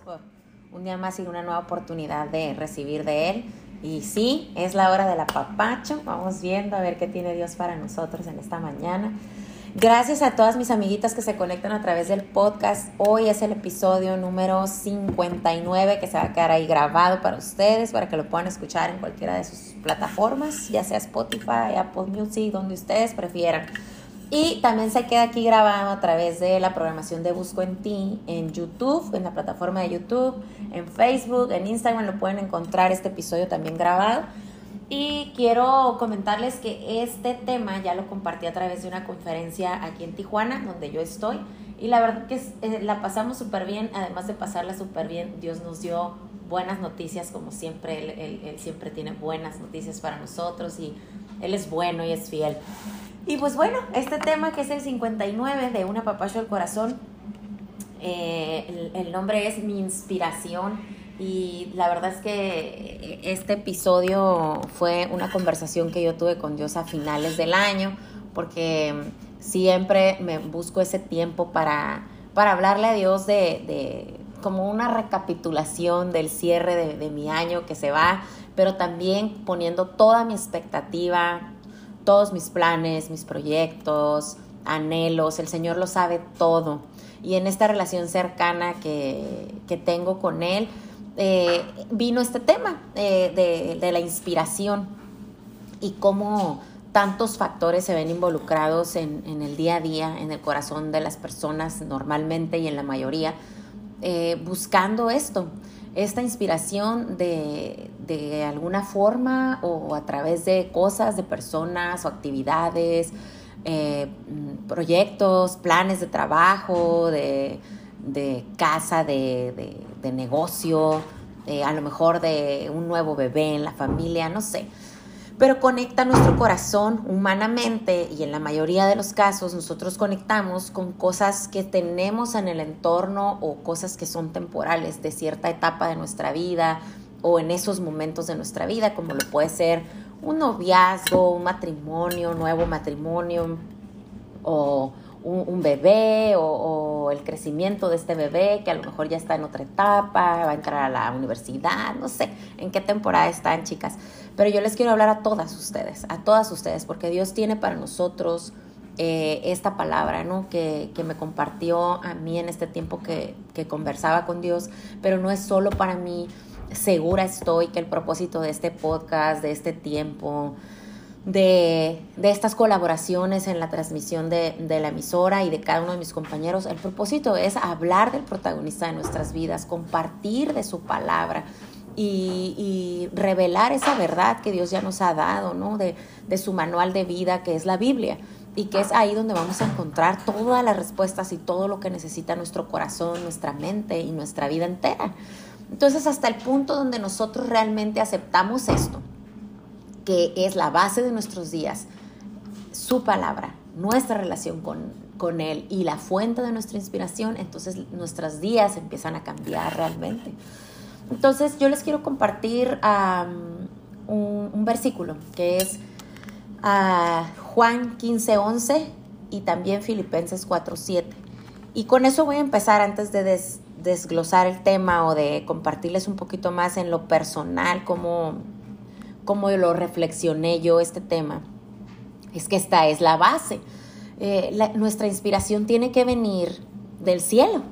Por un día más y una nueva oportunidad de recibir de Él. Y sí, es la hora del apapacho. Vamos viendo a ver qué tiene Dios para nosotros en esta mañana. Gracias a todas mis amiguitas que se conectan a través del podcast. Hoy es el episodio número 59 que se va a quedar ahí grabado para ustedes, para que lo puedan escuchar en cualquiera de sus plataformas, ya sea Spotify, Apple Music, donde ustedes prefieran. Y también se queda aquí grabado a través de la programación de Busco en Ti en YouTube, en la plataforma de YouTube, en Facebook, en Instagram lo pueden encontrar este episodio también grabado. Y quiero comentarles que este tema ya lo compartí a través de una conferencia aquí en Tijuana, donde yo estoy. Y la verdad que eh, la pasamos súper bien, además de pasarla súper bien, Dios nos dio buenas noticias, como siempre, él, él siempre tiene buenas noticias para nosotros y Él es bueno y es fiel. Y pues bueno, este tema que es el 59 de Una Papacho del Corazón, eh, el, nombre es Mi Inspiración. Y la verdad es que este episodio fue una conversación que yo tuve con Dios a finales del año porque siempre me busco ese tiempo para, para hablarle a Dios de, de como una recapitulación del cierre de, de mi año que se va, pero también poniendo toda mi expectativa, todos mis planes, mis proyectos, anhelos, el Señor lo sabe todo. Y en esta relación cercana que, tengo con Él, eh, vino este tema eh, de, la inspiración y cómo tantos factores se ven involucrados en, el día a día, en el corazón de las personas normalmente y en la mayoría, eh, buscando esto, esta inspiración de, de alguna forma o a través de cosas, de personas o actividades, eh, proyectos, planes de trabajo, de, casa, de, negocio, a lo mejor de un nuevo bebé en la familia, no sé. Pero conecta nuestro corazón humanamente y en la mayoría de los casos nosotros conectamos con cosas que tenemos en el entorno o cosas que son temporales de cierta etapa de nuestra vida, o en esos momentos de nuestra vida, como lo puede ser un noviazgo, un matrimonio, nuevo matrimonio, o un, bebé, o, el crecimiento de este bebé que a lo mejor ya está en otra etapa, va a entrar a la universidad, no sé en qué temporada están, chicas. Pero yo les quiero hablar a todas ustedes, a todas ustedes, porque Dios tiene para nosotros eh, esta palabra, ¿no? Que, que, me compartió a mí en este tiempo que, que conversaba con Dios, pero no es solo para mí segura estoy que el propósito de este podcast, de este tiempo, de, estas colaboraciones en la transmisión de, la emisora y de cada uno de mis compañeros, el propósito es hablar del protagonista de nuestras vidas, compartir de su palabra. Y, revelar esa verdad que Dios ya nos ha dado, ¿no? De, su manual de vida, que es la Biblia y que es ahí donde vamos a encontrar todas las respuestas y todo lo que necesita nuestro corazón, nuestra mente y nuestra vida entera. Entonces, hasta el punto donde nosotros realmente aceptamos esto, que es la base de nuestros días, su palabra, nuestra relación con, con Él y la fuente de nuestra inspiración, entonces nuestros días empiezan a cambiar realmente. Entonces, yo les quiero compartir un, versículo que es uh, Juan 15, 11 y también Filipenses 4, 7. Y con eso voy a empezar antes de, des, desglosar el tema o de compartirles un poquito más en lo personal, cómo, cómo lo reflexioné yo este tema, es que esta es la base. Eh, nuestra inspiración tiene que venir del cielo.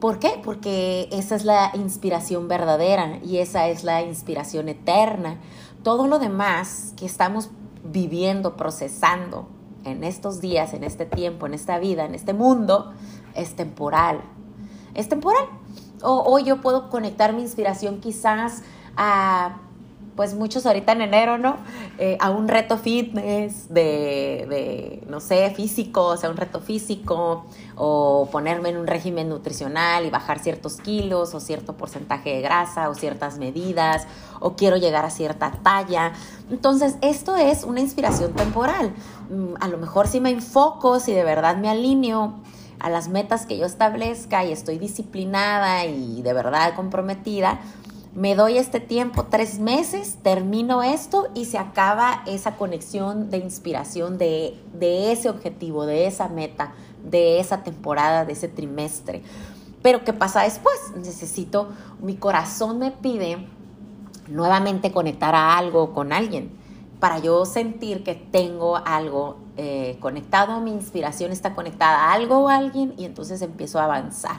¿Por qué? Porque esa es la inspiración verdadera y esa es la inspiración eterna. Todo lo demás que estamos viviendo, procesando en estos días, en este tiempo, en esta vida, en este mundo, es temporal, es temporal. O yo puedo conectar mi inspiración quizás a, pues muchos ahorita en enero, ¿no? Eh, a un reto fitness de, de, no sé, físico, o sea, un reto físico, o ponerme en un régimen nutricional y bajar ciertos kilos, o cierto porcentaje de grasa, o ciertas medidas, o quiero llegar a cierta talla. Entonces, esto es una inspiración temporal. Mm, a lo mejor si me enfoco, si de verdad me alineo a las metas que yo establezca y estoy disciplinada y de verdad comprometida, me doy este tiempo, tres meses, termino esto y se acaba esa conexión de inspiración de, ese objetivo, de esa meta, de esa temporada, de ese trimestre. Pero ¿qué pasa después? Necesito, mi corazón me pide nuevamente conectar a algo con alguien para yo sentir que tengo algo eh, conectado, mi inspiración está conectada a algo o a alguien y entonces empiezo a avanzar.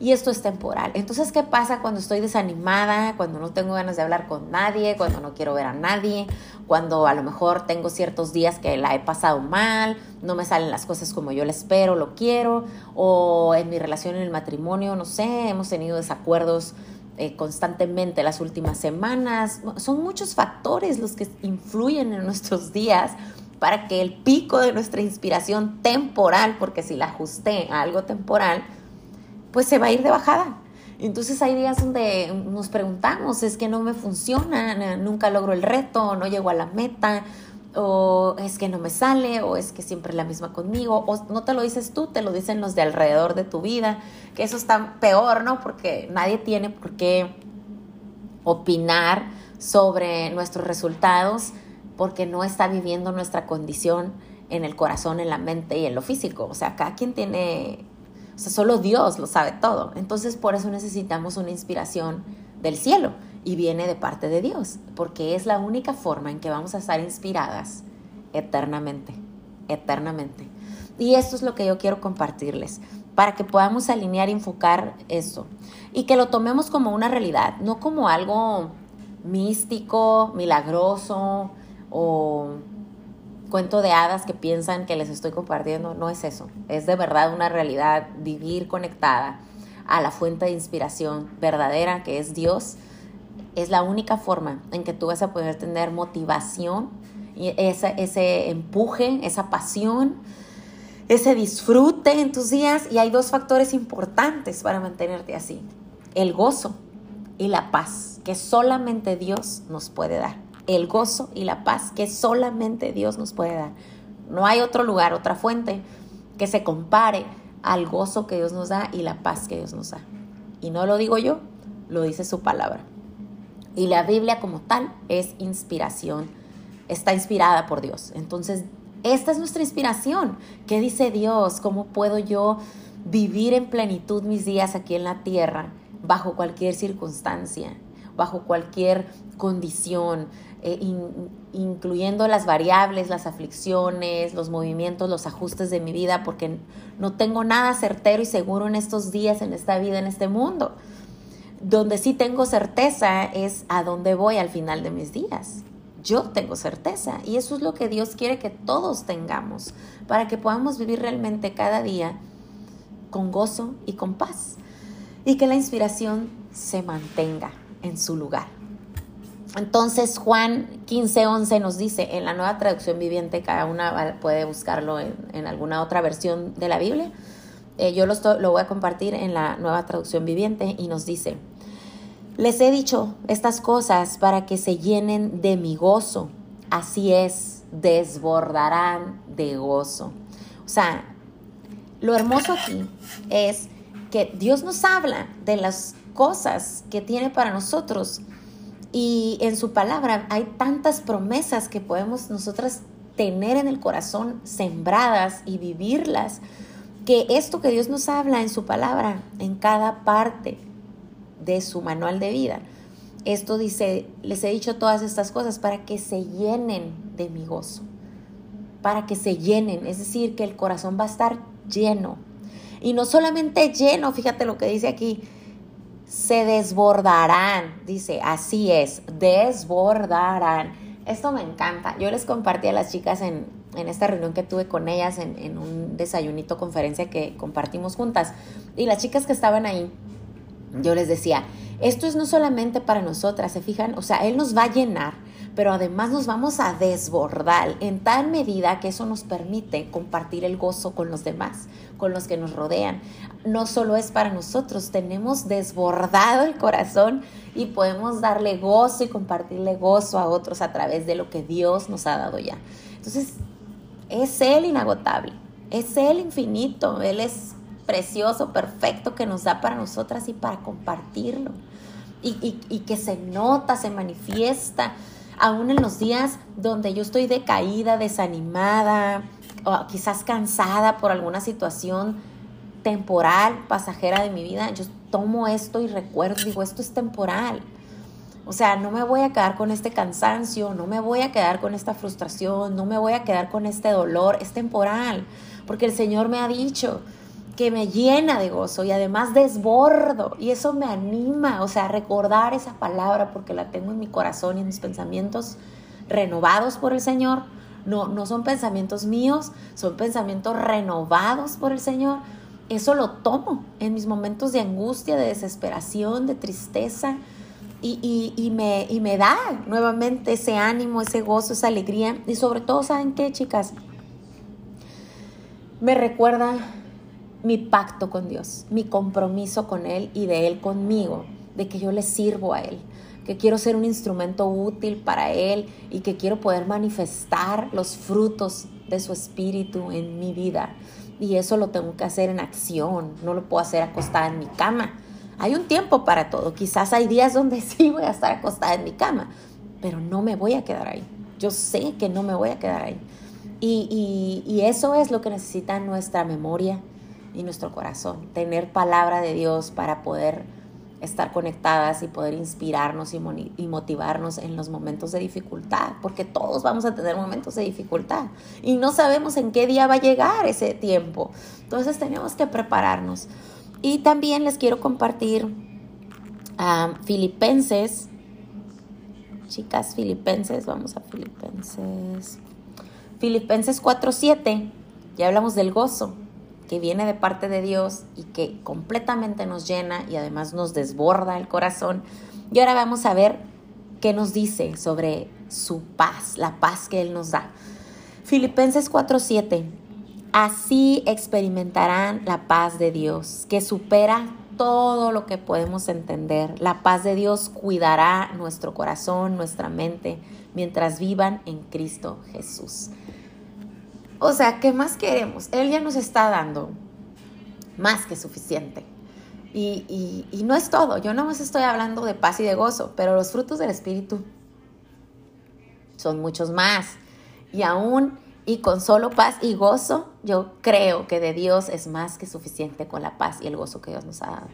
Y esto es temporal. Entonces, ¿qué pasa cuando estoy desanimada, cuando no tengo ganas de hablar con nadie, cuando no quiero ver a nadie, cuando a lo mejor tengo ciertos días que la he pasado mal, no me salen las cosas como yo la espero, lo quiero, o en mi relación en el matrimonio, no sé, hemos tenido desacuerdos eh, constantemente las últimas semanas. Son muchos factores los que influyen en nuestros días para que el pico de nuestra inspiración temporal, porque si la ajusté a algo temporal, pues se va a ir de bajada. Entonces hay días donde nos preguntamos, es que no me funciona, nunca logro el reto, no llego a la meta, o es que no me sale, o es que siempre es la misma conmigo, o no te lo dices tú, te lo dicen los de alrededor de tu vida, que eso está peor, ¿no? Porque nadie tiene por qué opinar sobre nuestros resultados porque no está viviendo nuestra condición en el corazón, en la mente y en lo físico. O sea, cada quien tiene, o sea, solo Dios lo sabe todo. Entonces, por eso necesitamos una inspiración del cielo y viene de parte de Dios, porque es la única forma en que vamos a estar inspiradas eternamente, eternamente. Y esto es lo que yo quiero compartirles, para que podamos alinear y enfocar eso, y que lo tomemos como una realidad, no como algo místico, milagroso o cuento de hadas que piensan que les estoy compartiendo, no es eso, es de verdad una realidad, vivir conectada a la fuente de inspiración verdadera que es Dios es la única forma en que tú vas a poder tener motivación, y ese, ese empuje, esa pasión, ese disfrute en tus días. Y hay dos factores importantes para mantenerte así. El gozo y la paz que solamente Dios nos puede dar. El gozo y la paz que solamente Dios nos puede dar. No hay otro lugar, otra fuente que se compare al gozo que Dios nos da y la paz que Dios nos da. Y no lo digo yo, lo dice su palabra. Y la Biblia como tal es inspiración, está inspirada por Dios. Entonces, esta es nuestra inspiración. ¿Qué dice Dios? ¿Cómo puedo yo vivir en plenitud mis días aquí en la tierra, bajo cualquier circunstancia, bajo cualquier condición, eh, incluyendo las variables, las aflicciones, los movimientos, los ajustes de mi vida, porque no tengo nada certero y seguro en estos días, en esta vida, en este mundo. Donde sí tengo certeza es a dónde voy al final de mis días. Yo tengo certeza y eso es lo que Dios quiere que todos tengamos para que podamos vivir realmente cada día con gozo y con paz y que la inspiración se mantenga en su lugar. Entonces Juan 15:11 nos dice en la nueva traducción viviente, cada una puede buscarlo en, alguna otra versión de la Biblia, eh, yo lo, lo voy a compartir en la nueva traducción viviente y nos dice, les he dicho estas cosas para que se llenen de mi gozo, así es, desbordarán de gozo. O sea, lo hermoso aquí es que Dios nos habla de las cosas que tiene para nosotros y en su palabra hay tantas promesas que podemos nosotras tener en el corazón sembradas y vivirlas que esto que Dios nos habla en su palabra, en cada parte de su manual de vida, esto dice, les he dicho todas estas cosas para que se llenen de mi gozo, para que se llenen, es decir, que el corazón va a estar lleno. Y no solamente lleno, fíjate lo que dice aquí, se desbordarán, dice, así es, desbordarán. Esto me encanta. Yo les compartí a las chicas en, en esta reunión que tuve con ellas en, un desayunito conferencia que compartimos juntas. Y las chicas que estaban ahí, yo les decía, esto es no solamente para nosotras, se fijan, o sea, Él nos va a llenar, pero además nos vamos a desbordar en tal medida que eso nos permite compartir el gozo con los demás, con los que nos rodean. No solo es para nosotros, tenemos desbordado el corazón y podemos darle gozo y compartirle gozo a otros a través de lo que Dios nos ha dado ya. Entonces, es Él inagotable, es Él infinito, Él es precioso, perfecto que nos da para nosotras y para compartirlo. Y, y, que se nota, se manifiesta, aún en los días donde yo estoy decaída, desanimada, o quizás cansada por alguna situación, temporal, pasajera de mi vida, yo tomo esto y recuerdo, digo, esto es temporal. O sea, no me voy a quedar con este cansancio, no me voy a quedar con esta frustración, no me voy a quedar con este dolor, es temporal, porque el Señor me ha dicho que me llena de gozo y además desbordo y eso me anima, o sea, recordar esa palabra porque la tengo en mi corazón y en mis pensamientos renovados por el Señor. No, no son pensamientos míos, son pensamientos renovados por el Señor. Eso lo tomo en mis momentos de angustia, de desesperación, de tristeza, y, me, y me da nuevamente ese ánimo, ese gozo, esa alegría. Y sobre todo, ¿saben qué, chicas? Me recuerda mi pacto con Dios, mi compromiso con Él y de Él conmigo, de que yo le sirvo a Él, que quiero ser un instrumento útil para Él y que quiero poder manifestar los frutos de su espíritu en mi vida. Y eso lo tengo que hacer en acción, no lo puedo hacer acostada en mi cama hay un tiempo para todo. Quizás hay días donde sí voy a estar acostada en mi cama, pero no me voy a quedar ahí. Yo sé que no me voy a quedar ahí. Y, y, eso es lo que necesita nuestra memoria y nuestro corazón. Tener palabra de Dios para poder estar conectadas y poder inspirarnos y, motivarnos en los momentos de dificultad, porque todos vamos a tener momentos de dificultad y no sabemos en qué día va a llegar ese tiempo. Entonces tenemos que prepararnos. Y también les quiero compartir a Filipenses. Chicas, Filipenses, vamos a Filipenses. Filipenses 4:7. Ya hablamos del gozo que viene de parte de Dios y que completamente nos llena y además nos desborda el corazón. Y ahora vamos a ver qué nos dice sobre su paz, la paz que Él nos da. Filipenses 4:7. Así experimentarán la paz de Dios, que supera todo lo que podemos entender. La paz de Dios cuidará nuestro corazón, nuestra mente, mientras vivan en Cristo Jesús. O sea, ¿qué más queremos? Él ya nos está dando más que suficiente. Y, no es todo, yo no más estoy hablando de paz y de gozo, pero los frutos del Espíritu son muchos más. Y aún y con solo paz y gozo, yo creo que de Dios es más que suficiente con la paz y el gozo que Dios nos ha dado.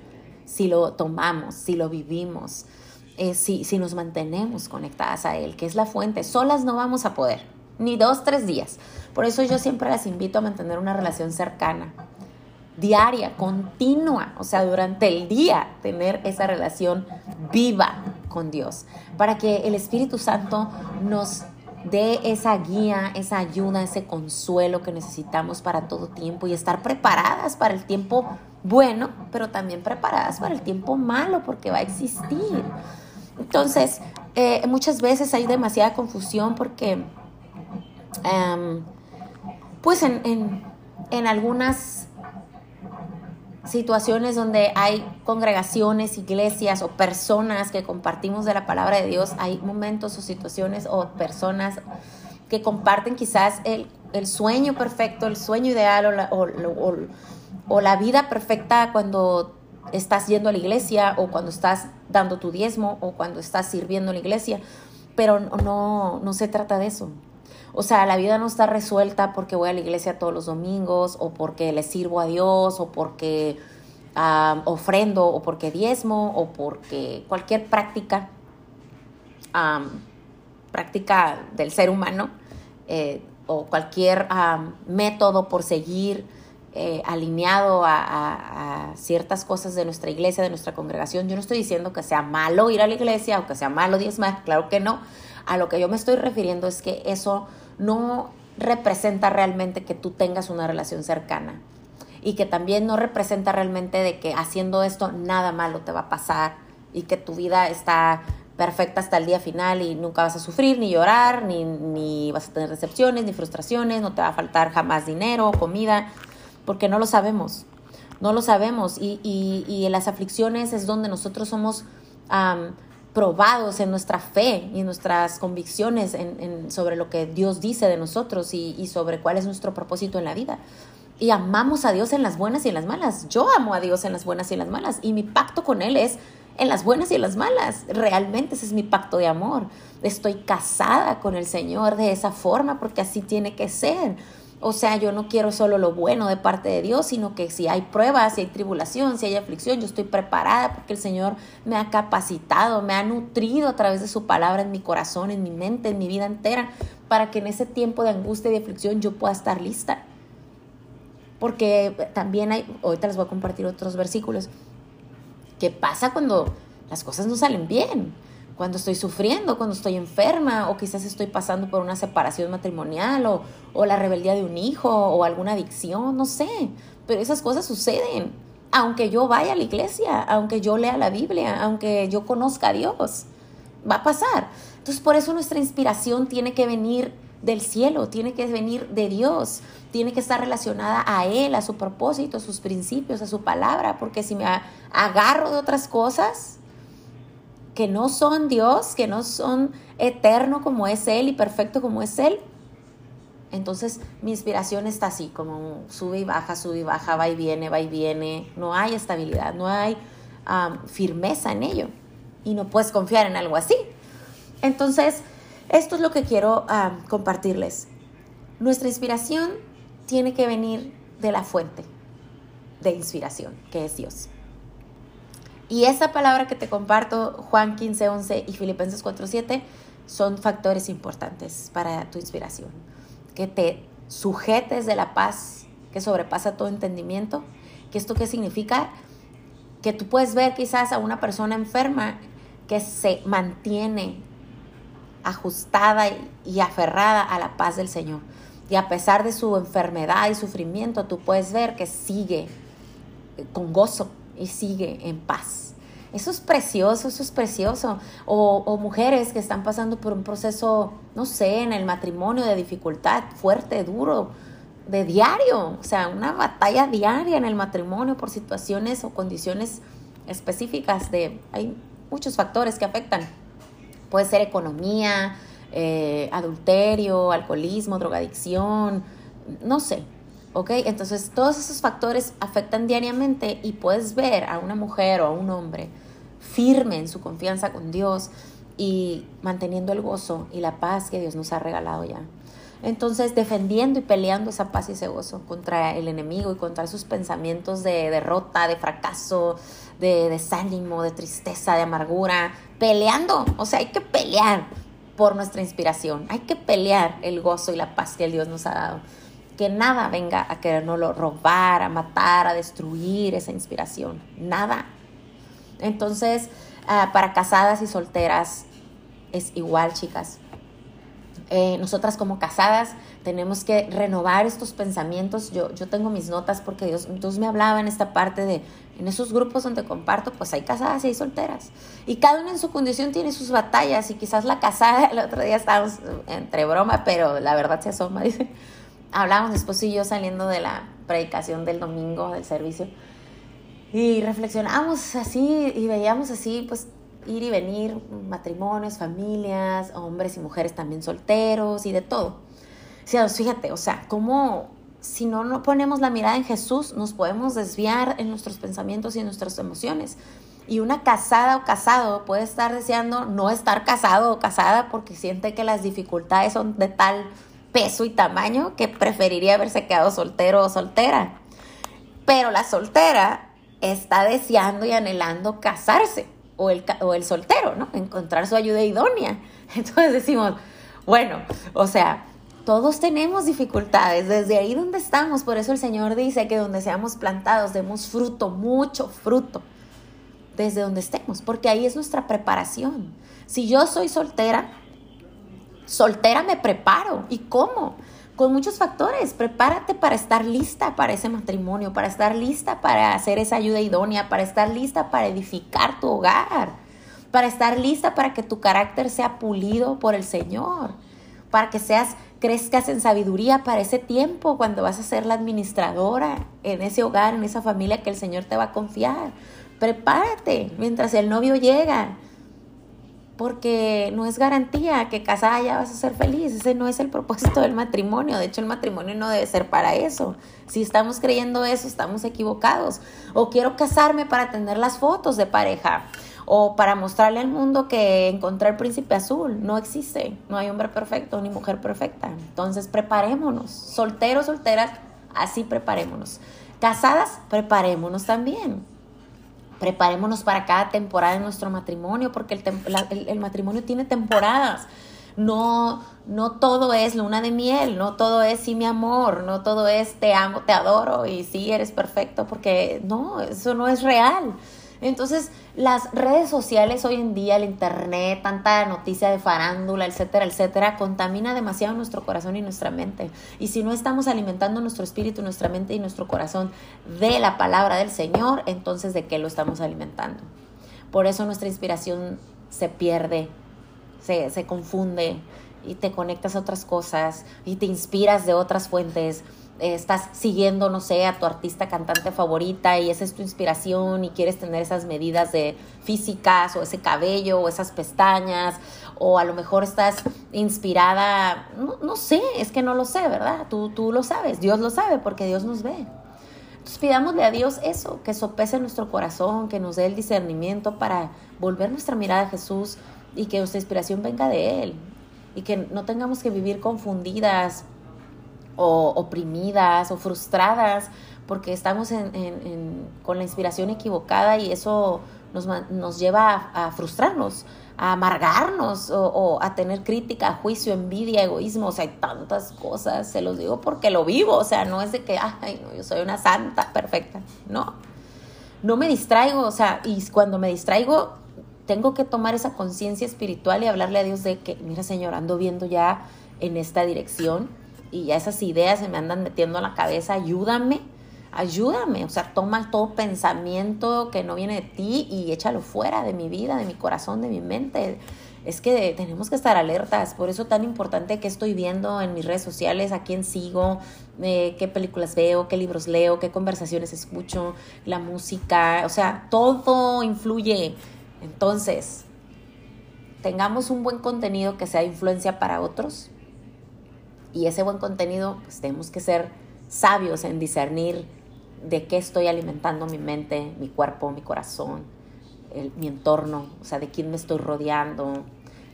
Si lo tomamos, si lo vivimos, eh, si, si nos mantenemos conectadas a Él, que es la fuente, solas no vamos a poder, ni dos, tres días. Por eso yo siempre las invito a mantener una relación cercana, diaria, continua, o sea, durante el día, tener esa relación viva con Dios, para que el Espíritu Santo nos de esa guía, esa ayuda, ese consuelo que necesitamos para todo tiempo y estar preparadas para el tiempo bueno, pero también preparadas para el tiempo malo porque va a existir. Entonces, eh, muchas veces hay demasiada confusión porque, em, pues en, en algunas situaciones donde hay congregaciones, iglesias o personas que compartimos de la palabra de Dios, hay momentos o situaciones o personas que comparten quizás el, sueño perfecto, el sueño ideal o la, o la vida perfecta cuando estás yendo a la iglesia o cuando estás dando tu diezmo o cuando estás sirviendo en la iglesia, pero no, no se trata de eso. O sea, la vida no está resuelta porque voy a la iglesia todos los domingos o porque le sirvo a Dios o porque ofrendo o porque diezmo o porque cualquier práctica, práctica del ser humano eh, o cualquier método por seguir eh, alineado a, a, ciertas cosas de nuestra iglesia, de nuestra congregación. Yo no estoy diciendo que sea malo ir a la iglesia o que sea malo diezmar, claro que no. A lo que yo me estoy refiriendo es que eso no representa realmente que tú tengas una relación cercana y que también no representa realmente de que haciendo esto nada malo te va a pasar y que tu vida está perfecta hasta el día final y nunca vas a sufrir, ni llorar, ni, ni vas a tener decepciones, ni frustraciones, no te va a faltar jamás dinero, comida, porque no lo sabemos, no lo sabemos. Y, y, en las aflicciones es donde nosotros somos probados en nuestra fe y nuestras convicciones sobre lo que Dios dice de nosotros y, sobre cuál es nuestro propósito en la vida. Y amamos a Dios en las buenas y en las malas. Yo amo a Dios en las buenas y en las malas. Y mi pacto con Él es en las buenas y en las malas. Realmente ese es mi pacto de amor. Estoy casada con el Señor de esa forma porque así tiene que ser. O sea, yo no quiero solo lo bueno de parte de Dios, sino que si hay pruebas, si hay tribulación, si hay aflicción, yo estoy preparada porque el Señor me ha capacitado, me ha nutrido a través de su palabra en mi corazón, en mi mente, en mi vida entera, para que en ese tiempo de angustia y de aflicción yo pueda estar lista. Porque también hay, ahorita les voy a compartir otros versículos, ¿qué pasa cuando las cosas no salen bien? Cuando estoy sufriendo, cuando estoy enferma o quizás estoy pasando por una separación matrimonial o, o, la rebeldía de un hijo o alguna adicción, no sé, pero esas cosas suceden. Aunque yo vaya a la iglesia, aunque yo lea la Biblia, aunque yo conozca a Dios, va a pasar. Entonces por eso nuestra inspiración tiene que venir del cielo, tiene que venir de Dios, tiene que estar relacionada a Él, a su propósito, a sus principios, a su palabra, porque si me agarro de otras cosas, que no son Dios, que no son eterno como es Él y perfecto como es Él, entonces mi inspiración está así, como sube y baja, sube y baja, va y viene, va y viene. No hay estabilidad, no hay firmeza en ello. Y no puedes confiar en algo así. Entonces, esto es lo que quiero compartirles. Nuestra inspiración tiene que venir de la fuente de inspiración, que es Dios. Y esa palabra que te comparto, Juan 15, 11 y Filipenses 4, 7, son factores importantes para tu inspiración. Que te sujetes de la paz que sobrepasa todo entendimiento. ¿Que esto qué significa? Que tú puedes ver quizás a una persona enferma que se mantiene ajustada y aferrada a la paz del Señor. Y a pesar de su enfermedad y sufrimiento, tú puedes ver que sigue con gozo y sigue en paz. Eso es precioso, eso es precioso. O, mujeres que están pasando por un proceso, no sé, en el matrimonio de dificultad fuerte, duro, de diario. O sea, una batalla diaria en el matrimonio por situaciones o condiciones específicas de... Hay muchos factores que afectan. Puede ser economía, eh, adulterio, alcoholismo, drogadicción, no sé, ¿ok? Entonces todos esos factores afectan diariamente y puedes ver a una mujer o a un hombre firme en su confianza con Dios y manteniendo el gozo y la paz que Dios nos ha regalado ya. Entonces, defendiendo y peleando esa paz y ese gozo contra el enemigo y contra esos pensamientos de derrota, de fracaso, de desánimo, de tristeza, de amargura, peleando, o sea, hay que pelear por nuestra inspiración, hay que pelear el gozo y la paz que Dios nos ha dado que nada venga a querernoslo robar, a matar, a destruir esa inspiración. Nada. Entonces, ah, para casadas y solteras es igual, chicas. Eh, nosotras como casadas tenemos que renovar estos pensamientos. Yo, yo tengo mis notas porque Dios, Dios me hablaba en esta parte de, en esos grupos donde comparto, pues hay casadas y hay solteras. Y cada una en su condición tiene sus batallas y quizás la casada, el otro día estábamos entre broma, pero la verdad se asoma, dice hablábamos mi esposo y yo saliendo de la predicación del domingo, del servicio, y reflexionábamos así y veíamos así, pues ir y venir, matrimonios, familias, hombres y mujeres también solteros y de todo. O fíjate, o sea, cómo si no, no ponemos la mirada en Jesús, nos podemos desviar en nuestros pensamientos y en nuestras emociones. Y una casada o casado puede estar deseando no estar casado o casada porque siente que las dificultades son de tal peso y tamaño que preferiría haberse quedado soltero o soltera. Pero la soltera está deseando y anhelando casarse, o el, o el soltero, ¿no? Encontrar su ayuda idónea. Entonces decimos, bueno, o sea, todos tenemos dificultades desde ahí donde estamos. Por eso el Señor dice que donde seamos plantados demos fruto, mucho fruto, desde donde estemos, porque ahí es nuestra preparación. Si yo soy soltera, soltera me preparo. ¿Y cómo? Con muchos factores. Prepárate para estar lista para ese matrimonio, para estar lista para hacer esa ayuda idónea, para estar lista para edificar tu hogar, para estar lista para que tu carácter sea pulido por el Señor, para que seas crezcas en sabiduría para ese tiempo cuando vas a ser la administradora en ese hogar, en esa familia que el Señor te va a confiar. Prepárate mientras el novio llega porque no es garantía que casada ya vas a ser feliz, ese no es el propósito del matrimonio, de hecho el matrimonio no debe ser para eso, si estamos creyendo eso estamos equivocados, o quiero casarme para tener las fotos de pareja, o para mostrarle al mundo que encontrar el príncipe azul no existe, no hay hombre perfecto ni mujer perfecta. Entonces preparémonos, solteros, solteras, así preparémonos. Casadas, preparémonos también. Preparémonos para cada temporada de nuestro matrimonio, porque el, el matrimonio tiene temporadas no, no todo es luna de miel, no todo es sí mi amor, no todo es te amo, te adoro y sí eres perfecto, porque no, eso no es real. Entonces, las redes sociales hoy en día, el internet, tanta noticia de farándula, etcétera, etcétera, contamina demasiado nuestro corazón y nuestra mente. Y si no estamos alimentando nuestro espíritu, nuestra mente y nuestro corazón de la palabra del Señor, entonces ¿de qué lo estamos alimentando? Por eso nuestra inspiración se pierde se, confunde y te conectas a otras cosas y te inspiras de otras fuentes. Estás siguiendo, no sé, a tu artista cantante favorita y esa es tu inspiración y quieres tener esas medidas de físicas o ese cabello o esas pestañas o a lo mejor estás inspirada, no, no sé, es que no lo sé, ¿verdad? Tú, tú lo sabes, Dios lo sabe porque Dios nos ve. Entonces pidámosle a Dios eso, que sopese nuestro corazón, que nos dé el discernimiento para volver nuestra mirada a Jesús, y que nuestra inspiración venga de Él y que no tengamos que vivir confundidas o oprimidas o frustradas porque estamos con la inspiración equivocada y eso nos, lleva a, frustrarnos, a amargarnos o, a tener crítica, juicio, envidia, egoísmo, o sea, hay tantas cosas, se los digo porque lo vivo, o sea, no es de que, ay, yo soy una santa perfecta, no, no me distraigo, o sea, y cuando me distraigo, tengo que tomar esa conciencia espiritual y hablarle a Dios de que, mira Señor, ando viendo ya en esta dirección y ya esas ideas se me andan metiendo a la cabeza, ayúdame, ayúdame, o sea, toma todo pensamiento que no viene de ti y échalo fuera de mi vida, de mi corazón, de mi mente. Es que tenemos que estar alertas, por eso tan importante que estoy viendo en mis redes sociales, a quién sigo, eh, qué películas veo, qué libros leo, qué conversaciones escucho, la música, o sea, todo influye entonces, tengamos un buen contenido que sea influencia para otros y ese buen contenido, pues tenemos que ser sabios en discernir de qué estoy alimentando mi mente, mi cuerpo, mi corazón, mi entorno, o sea, de quién me estoy rodeando,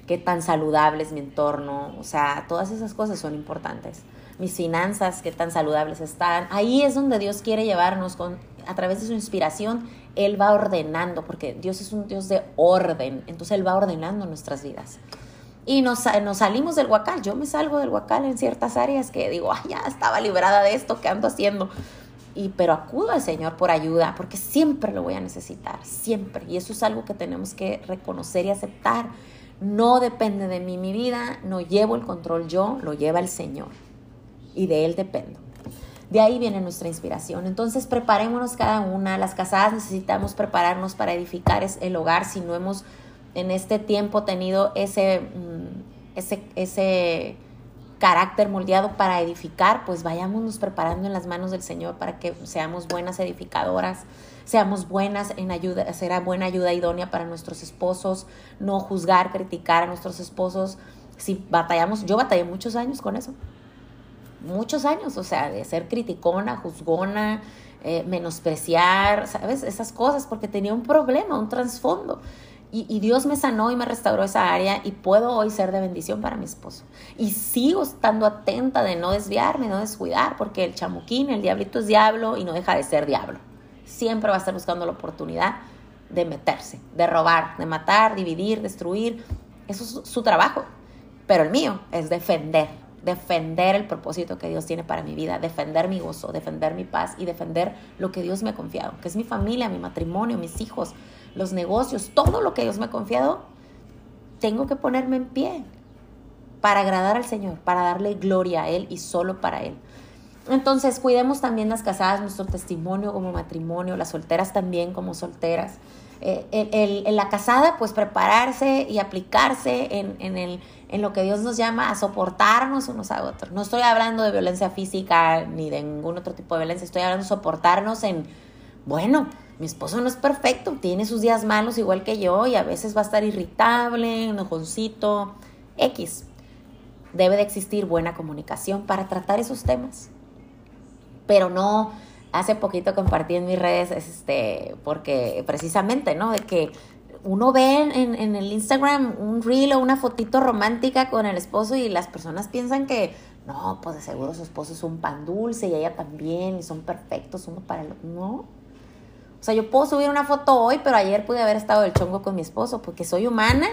qué tan saludable es mi entorno, o sea, todas esas cosas son importantes. Mis finanzas, qué tan saludables están. Ahí es donde Dios quiere llevarnos con a través de su inspiración, Él va ordenando, porque Dios es un Dios de orden, entonces Él va ordenando nuestras vidas. Y nos, nos salimos del huacal, yo me salgo del huacal en ciertas áreas que digo, ay, ya estaba librada de esto, ¿qué ando haciendo? Y, pero acudo al Señor por ayuda, porque siempre lo voy a necesitar, siempre. Y eso es algo que tenemos que reconocer y aceptar. No depende de mí mi vida, no llevo el control yo, lo lleva el Señor. Y de Él dependo. De ahí viene nuestra inspiración. Entonces preparémonos cada una. Las casadas necesitamos prepararnos para edificar el hogar si no hemos en este tiempo tenido ese, mm, ese, ese carácter moldeado para edificar, pues vayámonos preparando en las manos del Señor para que seamos buenas edificadoras, seamos buenas en ayuda, será buena ayuda idónea para nuestros esposos, no juzgar, criticar a nuestros esposos. Si batallamos, yo batallé muchos años con eso muchos años, o sea, de ser criticona, juzgona, eh, menospreciar, ¿sabes? Esas cosas, porque tenía un problema, un trasfondo. Y, Dios me sanó y me restauró esa área y puedo hoy ser de bendición para mi esposo. Y sigo estando atenta de no desviarme, no descuidar, porque el chamuquín, el diablito es diablo y no deja de ser diablo. Siempre va a estar buscando la oportunidad de meterse, de robar, de matar, dividir, destruir. Eso es su trabajo. Pero el mío es defender, defender el propósito que Dios tiene para mi vida, defender mi gozo, defender mi paz y defender lo que Dios me ha confiado, que es mi familia, mi matrimonio, mis hijos, los negocios, todo lo que Dios me ha confiado, tengo que ponerme en pie para agradar al Señor, para darle gloria a Él y solo para Él. Entonces, cuidemos también las casadas, nuestro testimonio como matrimonio, las solteras también como solteras. Eh, el, la casada, pues prepararse y aplicarse en, en el en lo que Dios nos llama a soportarnos unos a otros. No estoy hablando de violencia física ni de ningún otro tipo de violencia, estoy hablando de soportarnos en, bueno, mi esposo no es perfecto, tiene sus días malos igual que yo y a veces va a estar irritable, enojoncito, X. Debe de existir buena comunicación para tratar esos temas. Pero no, hace poquito compartí en mis redes, este, porque precisamente, ¿no? De que uno ve en, el Instagram un reel o una fotito romántica con el esposo y las personas piensan que no, pues de seguro su esposo es un pan dulce y ella también y son perfectos uno para el otro. No. O sea, yo puedo subir una foto hoy, pero ayer pude haber estado del chongo con mi esposo porque soy humana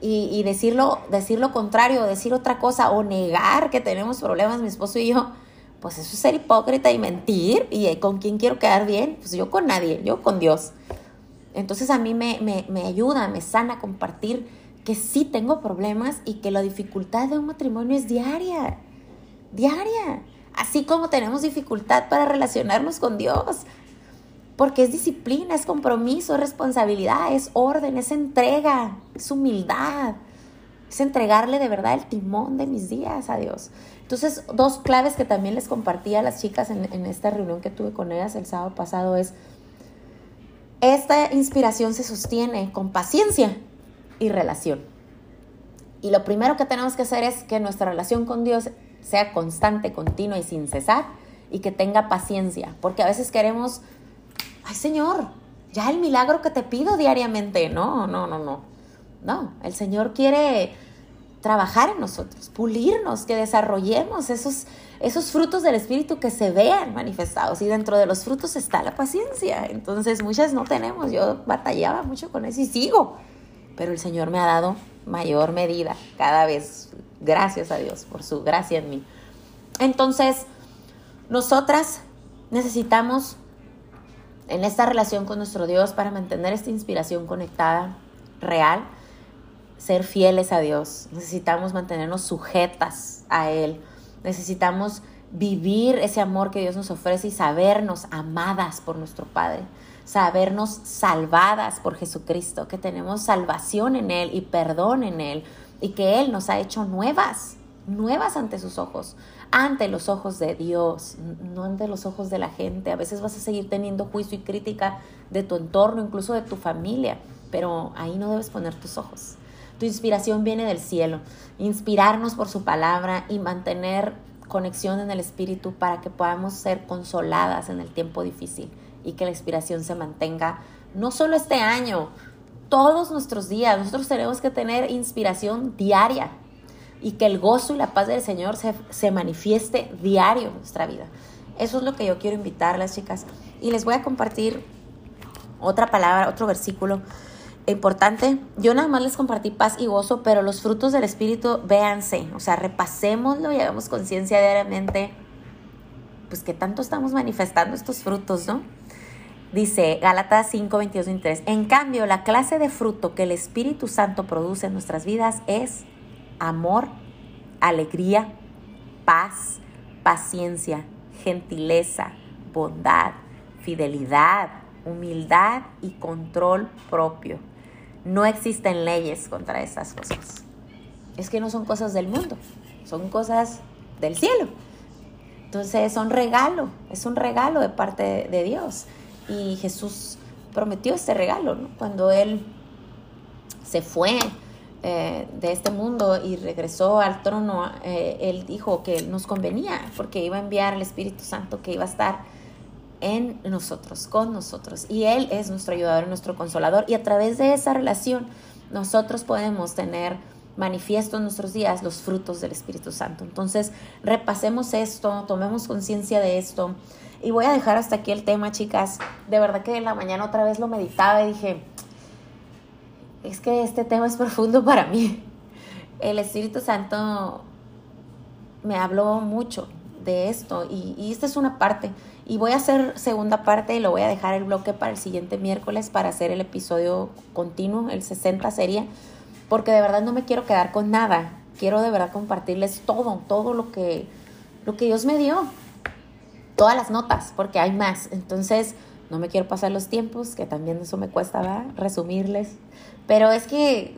y, y decirlo, decir lo contrario, decir otra cosa o negar que tenemos problemas mi esposo y yo, pues eso es ser hipócrita y mentir. ¿Y con quién quiero quedar bien? Pues yo con nadie, yo con Dios. Entonces a mí me, me, ayuda, me sana compartir que sí tengo problemas y que la dificultad de un matrimonio es diaria, diaria. Así como tenemos dificultad para relacionarnos con Dios. Porque es disciplina, es compromiso, es responsabilidad, es orden, es entrega, es humildad. Es entregarle de verdad el timón de mis días a Dios. Entonces, dos claves que también les compartí a las chicas en, en esta reunión que tuve con ellas el sábado pasado es esta inspiración se sostiene con paciencia y relación. Y lo primero que tenemos que hacer es que nuestra relación con Dios sea constante, continua y sin cesar y que tenga paciencia, porque a veces queremos, ay Señor, ya el milagro que te pido diariamente. No, no, no, no. No, el Señor quiere trabajar en nosotros, pulirnos, que desarrollemos esos, esos frutos del Espíritu que se vean manifestados. Y dentro de los frutos está la paciencia. Entonces muchas no tenemos. Yo batallaba mucho con eso y sigo. Pero el Señor me ha dado mayor medida cada vez. Gracias a Dios por su gracia en mí. Entonces, nosotras necesitamos en esta relación con nuestro Dios para mantener esta inspiración conectada, real, ser fieles a Dios, necesitamos mantenernos sujetas a Él, necesitamos vivir ese amor que Dios nos ofrece y sabernos amadas por nuestro Padre, sabernos salvadas por Jesucristo, que tenemos salvación en Él y perdón en Él y que Él nos ha hecho nuevas, nuevas ante sus ojos, ante los ojos de Dios, no ante los ojos de la gente. A veces vas a seguir teniendo juicio y crítica de tu entorno, incluso de tu familia, pero ahí no debes poner tus ojos. Tu inspiración viene del cielo. Inspirarnos por su palabra y mantener conexión en el Espíritu para que podamos ser consoladas en el tiempo difícil y que la inspiración se mantenga no solo este año, todos nuestros días. Nosotros tenemos que tener inspiración diaria y que el gozo y la paz del Señor se, se manifieste diario en nuestra vida. Eso es lo que yo quiero invitarlas, chicas. Y les voy a compartir otra palabra, otro versículo importante, yo nada más les compartí paz y gozo, pero los frutos del Espíritu, véanse, o sea, repasémoslo y hagamos conciencia diariamente, pues que tanto estamos manifestando estos frutos, ¿no? Dice Gálatas 5, 22, 23. En cambio, la clase de fruto que el Espíritu Santo produce en nuestras vidas es amor, alegría, paz, paciencia, gentileza, bondad, fidelidad, humildad y control propio. No existen leyes contra esas cosas. Es que no son cosas del mundo, son cosas del cielo. Entonces son regalo, es un regalo de parte de Dios. Y Jesús prometió este regalo. Cuando Él se fue eh, de este mundo y regresó al trono, eh, Él dijo que nos convenía, porque iba a enviar al Espíritu Santo que iba a estar en nosotros, con nosotros. Y Él es nuestro ayudador, nuestro consolador. Y a través de esa relación nosotros podemos tener manifiesto en nuestros días los frutos del Espíritu Santo. Entonces, repasemos esto, tomemos conciencia de esto. Y voy a dejar hasta aquí el tema, chicas. De verdad que en la mañana otra vez lo meditaba y dije, es que este tema es profundo para mí. El Espíritu Santo me habló mucho de esto y, y esta es una parte. Y voy a hacer segunda parte y lo voy a dejar el bloque para el siguiente miércoles para hacer el episodio continuo, el 60 sería, porque de verdad no me quiero quedar con nada. Quiero de verdad compartirles todo, todo lo que, lo que Dios me dio. Todas las notas, porque hay más. Entonces, no me quiero pasar los tiempos, que también eso me cuesta, ¿verdad? Resumirles. Pero es que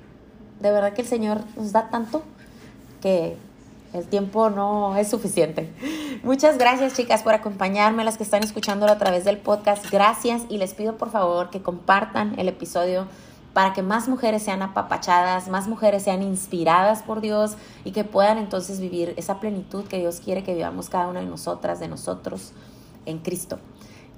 de verdad que el Señor nos da tanto que el tiempo no es suficiente. Muchas gracias chicas por acompañarme, las que están escuchándolo a través del podcast. Gracias y les pido por favor que compartan el episodio para que más mujeres sean apapachadas, más mujeres sean inspiradas por Dios y que puedan entonces vivir esa plenitud que Dios quiere que vivamos cada una de nosotras, de nosotros en Cristo.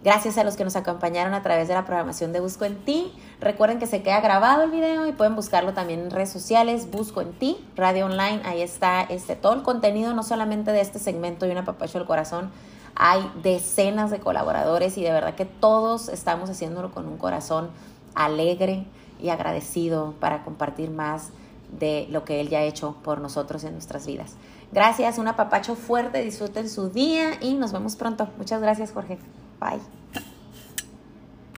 Gracias a los que nos acompañaron a través de la programación de Busco en Ti. Recuerden que se queda grabado el video y pueden buscarlo también en redes sociales. Busco en Ti, Radio Online. Ahí está este, todo el contenido, no solamente de este segmento y una papacho del corazón. Hay decenas de colaboradores y de verdad que todos estamos haciéndolo con un corazón alegre y agradecido para compartir más de lo que Él ya ha hecho por nosotros en nuestras vidas. Gracias, un apapacho fuerte, disfruten su día y nos vemos pronto. Muchas gracias, Jorge. Bye.